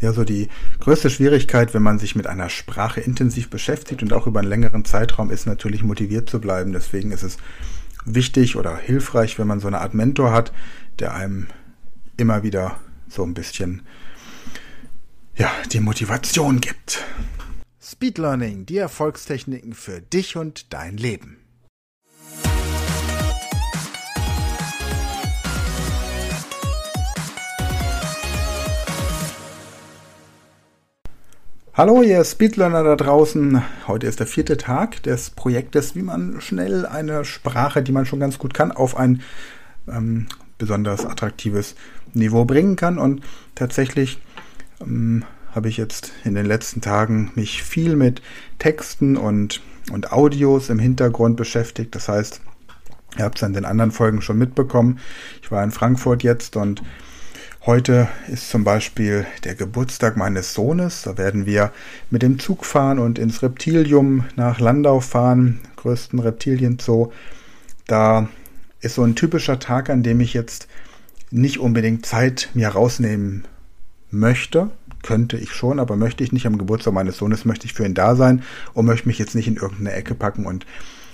Ja, so die größte Schwierigkeit, wenn man sich mit einer Sprache intensiv beschäftigt und auch über einen längeren Zeitraum, ist natürlich motiviert zu bleiben. Deswegen ist es wichtig oder hilfreich, wenn man so eine Art Mentor hat, der einem immer wieder so ein bisschen ja, die Motivation gibt. Speed Learning, die Erfolgstechniken für dich und dein Leben. Hallo, ihr Speedlearner da draußen. Heute ist der vierte Tag des Projektes, wie man schnell eine Sprache, die man schon ganz gut kann, auf ein ähm, besonders attraktives Niveau bringen kann. Und tatsächlich ähm, habe ich jetzt in den letzten Tagen mich viel mit Texten und, und Audios im Hintergrund beschäftigt. Das heißt, ihr habt es in den anderen Folgen schon mitbekommen. Ich war in Frankfurt jetzt und Heute ist zum Beispiel der Geburtstag meines Sohnes. Da werden wir mit dem Zug fahren und ins Reptilium nach Landau fahren, größten Reptilienzoo. Da ist so ein typischer Tag, an dem ich jetzt nicht unbedingt Zeit mir rausnehmen möchte. Könnte ich schon, aber möchte ich nicht. Am Geburtstag meines Sohnes möchte ich für ihn da sein und möchte mich jetzt nicht in irgendeine Ecke packen und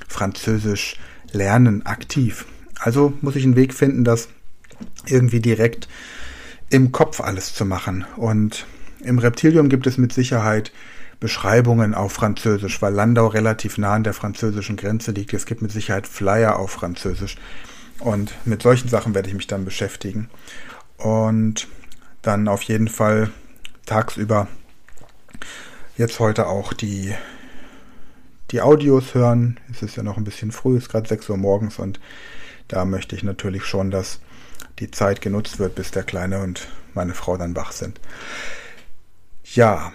Französisch lernen aktiv. Also muss ich einen Weg finden, das irgendwie direkt im Kopf alles zu machen. Und im Reptilium gibt es mit Sicherheit Beschreibungen auf Französisch, weil Landau relativ nah an der französischen Grenze liegt. Es gibt mit Sicherheit Flyer auf Französisch. Und mit solchen Sachen werde ich mich dann beschäftigen. Und dann auf jeden Fall tagsüber jetzt heute auch die, die Audios hören. Es ist ja noch ein bisschen früh, es ist gerade 6 Uhr morgens und da möchte ich natürlich schon, dass die Zeit genutzt wird, bis der Kleine und meine Frau dann wach sind. Ja,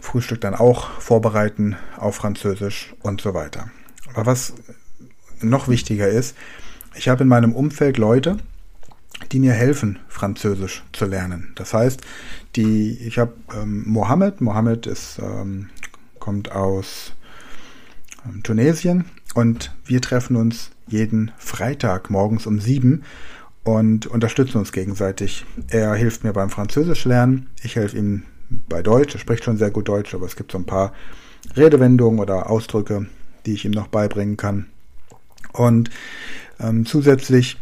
Frühstück dann auch vorbereiten auf Französisch und so weiter. Aber was noch wichtiger ist, ich habe in meinem Umfeld Leute, die mir helfen, Französisch zu lernen. Das heißt, die, ich habe ähm, Mohammed, Mohammed ist, ähm, kommt aus ähm, Tunesien und wir treffen uns jeden Freitag morgens um sieben und unterstützen uns gegenseitig. Er hilft mir beim Französisch lernen, ich helfe ihm bei Deutsch, er spricht schon sehr gut Deutsch, aber es gibt so ein paar Redewendungen oder Ausdrücke, die ich ihm noch beibringen kann. Und ähm, zusätzlich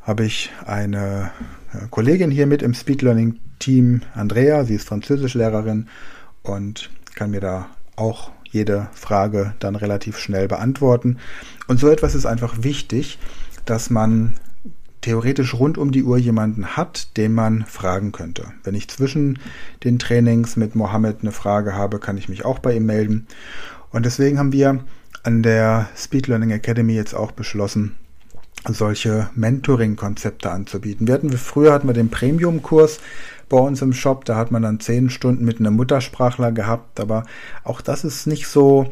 habe ich eine äh, Kollegin hier mit im Speed Learning Team, Andrea, sie ist Französischlehrerin und kann mir da auch jede Frage dann relativ schnell beantworten. Und so etwas ist einfach wichtig, dass man theoretisch rund um die Uhr jemanden hat, den man fragen könnte. Wenn ich zwischen den Trainings mit Mohammed eine Frage habe, kann ich mich auch bei ihm melden. Und deswegen haben wir an der Speed Learning Academy jetzt auch beschlossen, solche Mentoring-Konzepte anzubieten. Wir hatten, früher hatten wir den Premium-Kurs bei uns im Shop, da hat man dann zehn Stunden mit einem Muttersprachler gehabt, aber auch das ist nicht so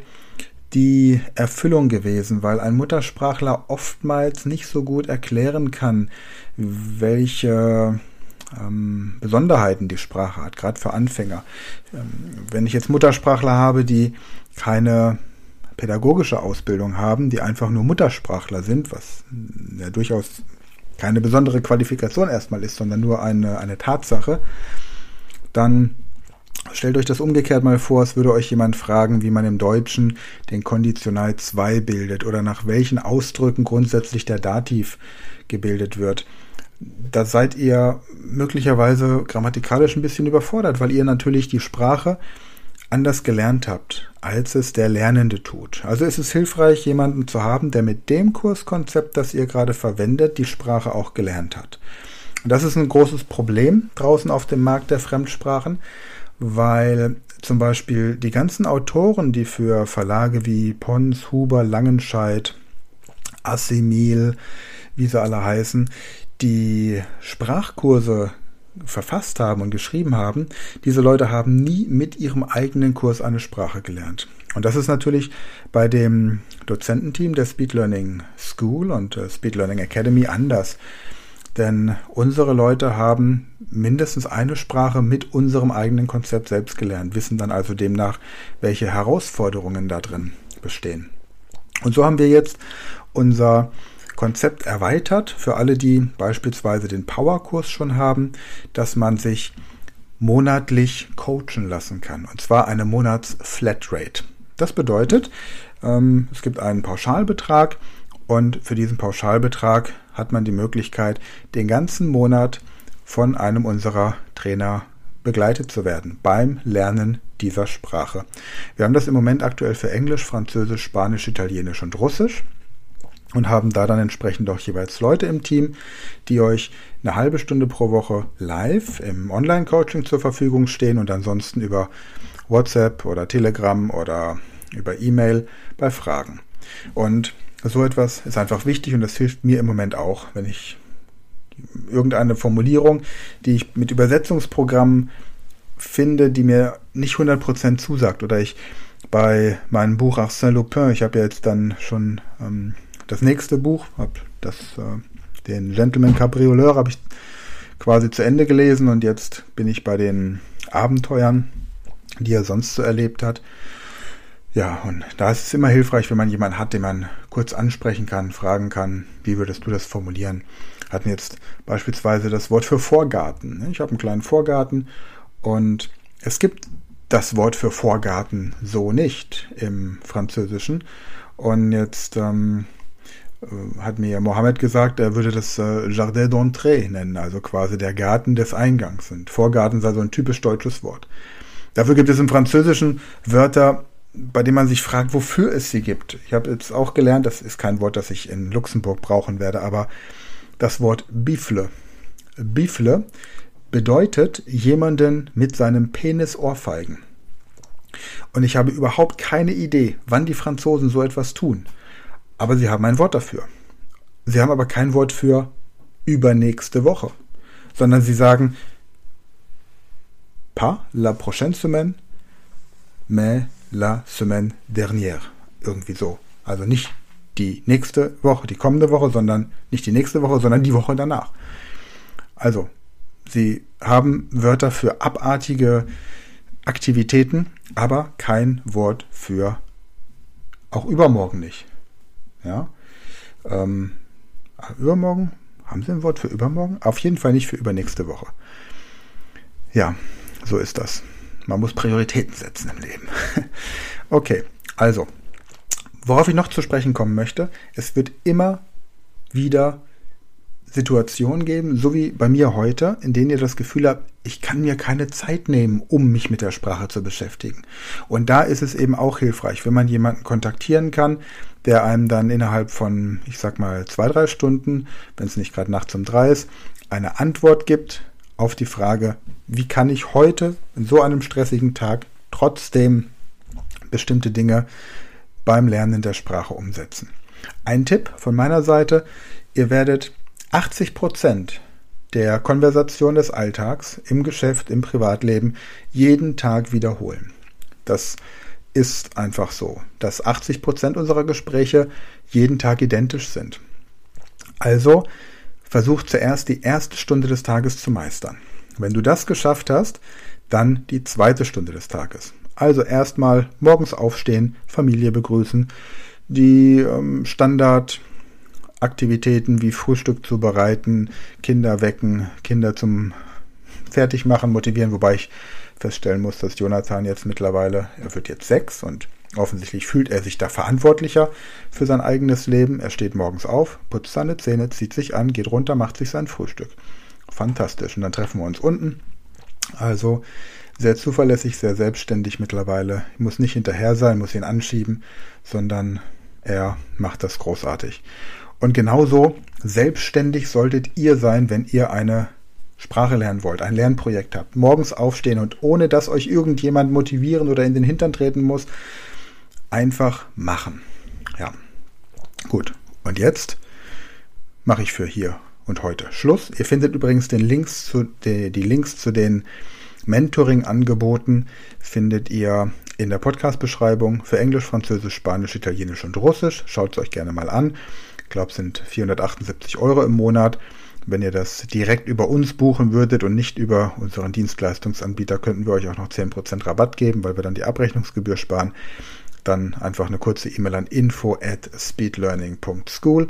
die Erfüllung gewesen, weil ein Muttersprachler oftmals nicht so gut erklären kann, welche ähm, Besonderheiten die Sprache hat, gerade für Anfänger. Ähm, wenn ich jetzt Muttersprachler habe, die keine pädagogische Ausbildung haben, die einfach nur Muttersprachler sind, was ja durchaus keine besondere Qualifikation erstmal ist, sondern nur eine, eine Tatsache, dann Stellt euch das umgekehrt mal vor, es würde euch jemand fragen, wie man im Deutschen den Konditional 2 bildet oder nach welchen Ausdrücken grundsätzlich der Dativ gebildet wird. Da seid ihr möglicherweise grammatikalisch ein bisschen überfordert, weil ihr natürlich die Sprache anders gelernt habt, als es der Lernende tut. Also ist es hilfreich, jemanden zu haben, der mit dem Kurskonzept, das ihr gerade verwendet, die Sprache auch gelernt hat. Und das ist ein großes Problem draußen auf dem Markt der Fremdsprachen weil zum Beispiel die ganzen Autoren, die für Verlage wie Pons, Huber, Langenscheidt, Assimil, wie sie alle heißen, die Sprachkurse verfasst haben und geschrieben haben, diese Leute haben nie mit ihrem eigenen Kurs eine Sprache gelernt. Und das ist natürlich bei dem Dozententeam der Speed Learning School und der Speed Learning Academy anders. Denn unsere Leute haben mindestens eine Sprache mit unserem eigenen Konzept selbst gelernt, wissen dann also demnach, welche Herausforderungen da drin bestehen. Und so haben wir jetzt unser Konzept erweitert für alle, die beispielsweise den Powerkurs schon haben, dass man sich monatlich coachen lassen kann. Und zwar eine Monats-Flatrate. Das bedeutet, ähm, es gibt einen Pauschalbetrag und für diesen Pauschalbetrag hat man die Möglichkeit, den ganzen Monat von einem unserer Trainer begleitet zu werden beim Lernen dieser Sprache. Wir haben das im Moment aktuell für Englisch, Französisch, Spanisch, Italienisch und Russisch und haben da dann entsprechend auch jeweils Leute im Team, die euch eine halbe Stunde pro Woche live im Online-Coaching zur Verfügung stehen und ansonsten über WhatsApp oder Telegram oder über E-Mail bei Fragen. Und so etwas ist einfach wichtig und das hilft mir im Moment auch, wenn ich irgendeine Formulierung, die ich mit Übersetzungsprogrammen finde, die mir nicht 100% zusagt oder ich bei meinem Buch Arsène Lupin, ich habe ja jetzt dann schon ähm, das nächste Buch, habe das, äh, den Gentleman Cabrioleur habe ich quasi zu Ende gelesen und jetzt bin ich bei den Abenteuern, die er sonst so erlebt hat. Ja, und da ist es immer hilfreich, wenn man jemanden hat, den man kurz ansprechen kann, fragen kann, wie würdest du das formulieren? Hatten jetzt beispielsweise das Wort für Vorgarten. Ich habe einen kleinen Vorgarten und es gibt das Wort für Vorgarten so nicht im Französischen. Und jetzt ähm, äh, hat mir Mohammed gesagt, er würde das äh, Jardin d'entrée nennen, also quasi der Garten des Eingangs. Und Vorgarten sei so ein typisch deutsches Wort. Dafür gibt es im Französischen Wörter, bei denen man sich fragt, wofür es sie gibt. Ich habe jetzt auch gelernt, das ist kein Wort, das ich in Luxemburg brauchen werde, aber das Wort Bifle. Bifle bedeutet jemanden mit seinem Penis ohrfeigen. Und ich habe überhaupt keine Idee, wann die Franzosen so etwas tun. Aber sie haben ein Wort dafür. Sie haben aber kein Wort für übernächste Woche, sondern sie sagen pas la prochaine semaine, mais la semaine dernière. Irgendwie so. Also nicht die nächste Woche, die kommende Woche, sondern nicht die nächste Woche, sondern die Woche danach. Also, sie haben Wörter für abartige Aktivitäten, aber kein Wort für auch übermorgen nicht. Ja. Ähm, übermorgen? Haben Sie ein Wort für übermorgen? Auf jeden Fall nicht für übernächste Woche. Ja, so ist das. Man muss Prioritäten setzen im Leben. okay, also, worauf ich noch zu sprechen kommen möchte, es wird immer wieder Situationen geben, so wie bei mir heute, in denen ihr das Gefühl habt, ich kann mir keine Zeit nehmen, um mich mit der Sprache zu beschäftigen. Und da ist es eben auch hilfreich, wenn man jemanden kontaktieren kann, der einem dann innerhalb von, ich sag mal, zwei, drei Stunden, wenn es nicht gerade nachts um drei ist, eine Antwort gibt auf die Frage, wie kann ich heute in so einem stressigen Tag trotzdem bestimmte Dinge beim Lernen der Sprache umsetzen. Ein Tipp von meiner Seite, ihr werdet 80 Prozent der Konversation des Alltags im Geschäft, im Privatleben jeden Tag wiederholen. Das ist einfach so, dass 80 Prozent unserer Gespräche jeden Tag identisch sind. Also versuch zuerst die erste Stunde des Tages zu meistern. Wenn du das geschafft hast, dann die zweite Stunde des Tages. Also erstmal morgens aufstehen, Familie begrüßen, die ähm, Standardaktivitäten wie Frühstück zubereiten, Kinder wecken, Kinder zum Fertigmachen motivieren, wobei ich feststellen muss, dass Jonathan jetzt mittlerweile, er wird jetzt sechs und offensichtlich fühlt er sich da verantwortlicher für sein eigenes Leben. Er steht morgens auf, putzt seine Zähne, zieht sich an, geht runter, macht sich sein Frühstück. Fantastisch. Und dann treffen wir uns unten. Also sehr zuverlässig, sehr selbstständig mittlerweile. Ich muss nicht hinterher sein, muss ihn anschieben, sondern er macht das großartig. Und genauso selbstständig solltet ihr sein, wenn ihr eine Sprache lernen wollt, ein Lernprojekt habt, morgens aufstehen und ohne dass euch irgendjemand motivieren oder in den Hintern treten muss, einfach machen. Ja. Gut. Und jetzt mache ich für hier und heute Schluss. Ihr findet übrigens den Links zu, die, die Links zu den Mentoring-Angeboten findet ihr in der Podcast-Beschreibung für Englisch, Französisch, Spanisch, Italienisch und Russisch. Schaut es euch gerne mal an. Ich glaube, es sind 478 Euro im Monat. Wenn ihr das direkt über uns buchen würdet und nicht über unseren Dienstleistungsanbieter, könnten wir euch auch noch 10% Rabatt geben, weil wir dann die Abrechnungsgebühr sparen. Dann einfach eine kurze E-Mail an info at speedlearning.school.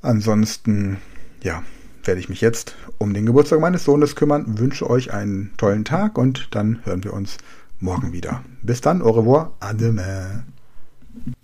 Ansonsten, ja, werde ich mich jetzt um den Geburtstag meines Sohnes kümmern, wünsche euch einen tollen Tag und dann hören wir uns morgen wieder. Bis dann, au revoir, à demain.